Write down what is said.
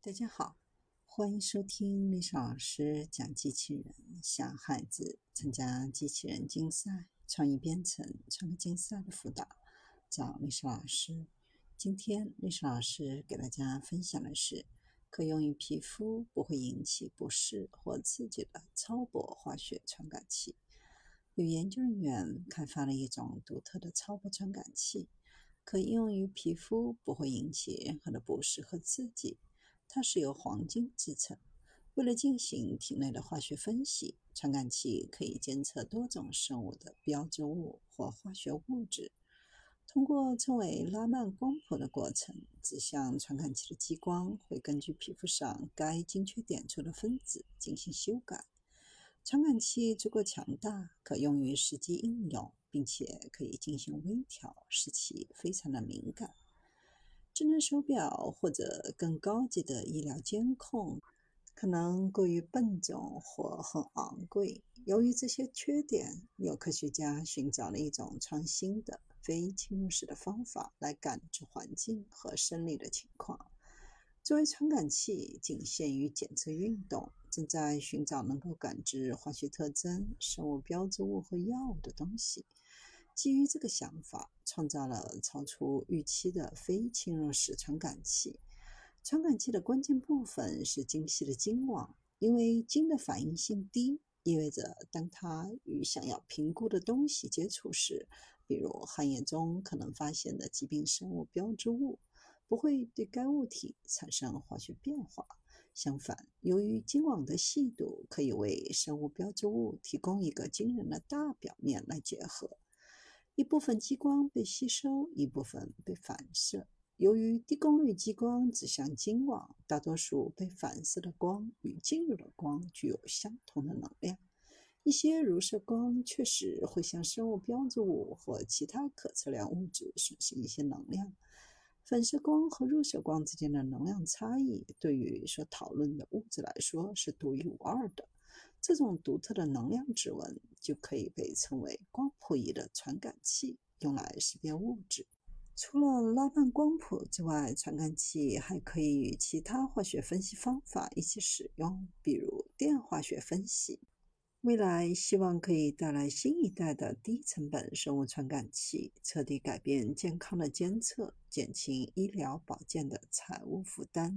大家好，欢迎收听历史老师讲机器人，想孩子参加机器人竞赛、创意编程、创客竞赛的辅导，找历史老师。今天历史老师给大家分享的是可用于皮肤不会引起不适或刺激的超薄化学传感器。有研究人员开发了一种独特的超薄传感器，可用于皮肤不会引起任何的不适和刺激。它是由黄金制成。为了进行体内的化学分析，传感器可以监测多种生物的标志物或化学物质。通过称为拉曼光谱的过程，指向传感器的激光会根据皮肤上该精确点处的分子进行修改。传感器足够强大，可用于实际应用，并且可以进行微调，使其非常的敏感。智能手表或者更高级的医疗监控可能过于笨重或很昂贵。由于这些缺点，有科学家寻找了一种创新的非侵入式的方法来感知环境和生理的情况。作为传感器，仅限于检测运动，正在寻找能够感知化学特征、生物标志物和药物的东西。基于这个想法，创造了超出预期的非侵入式传感器。传感器的关键部分是精细的晶网，因为晶的反应性低，意味着当它与想要评估的东西接触时，比如汗液中可能发现的疾病生物标志物，不会对该物体产生化学变化。相反，由于晶网的细度，可以为生物标志物提供一个惊人的大表面来结合。一部分激光被吸收，一部分被反射。由于低功率激光指向晶网，大多数被反射的光与进入的光具有相同的能量。一些如射光确实会向生物标志物或其他可测量物质损失一些能量。反射光和入射光之间的能量差异，对于所讨论的物质来说是独一无二的。这种独特的能量指纹就可以被称为光谱仪的传感器，用来识别物质。除了拉曼光谱之外，传感器还可以与其他化学分析方法一起使用，比如电化学分析。未来希望可以带来新一代的低成本生物传感器，彻底改变健康的监测，减轻医疗保健的财务负担。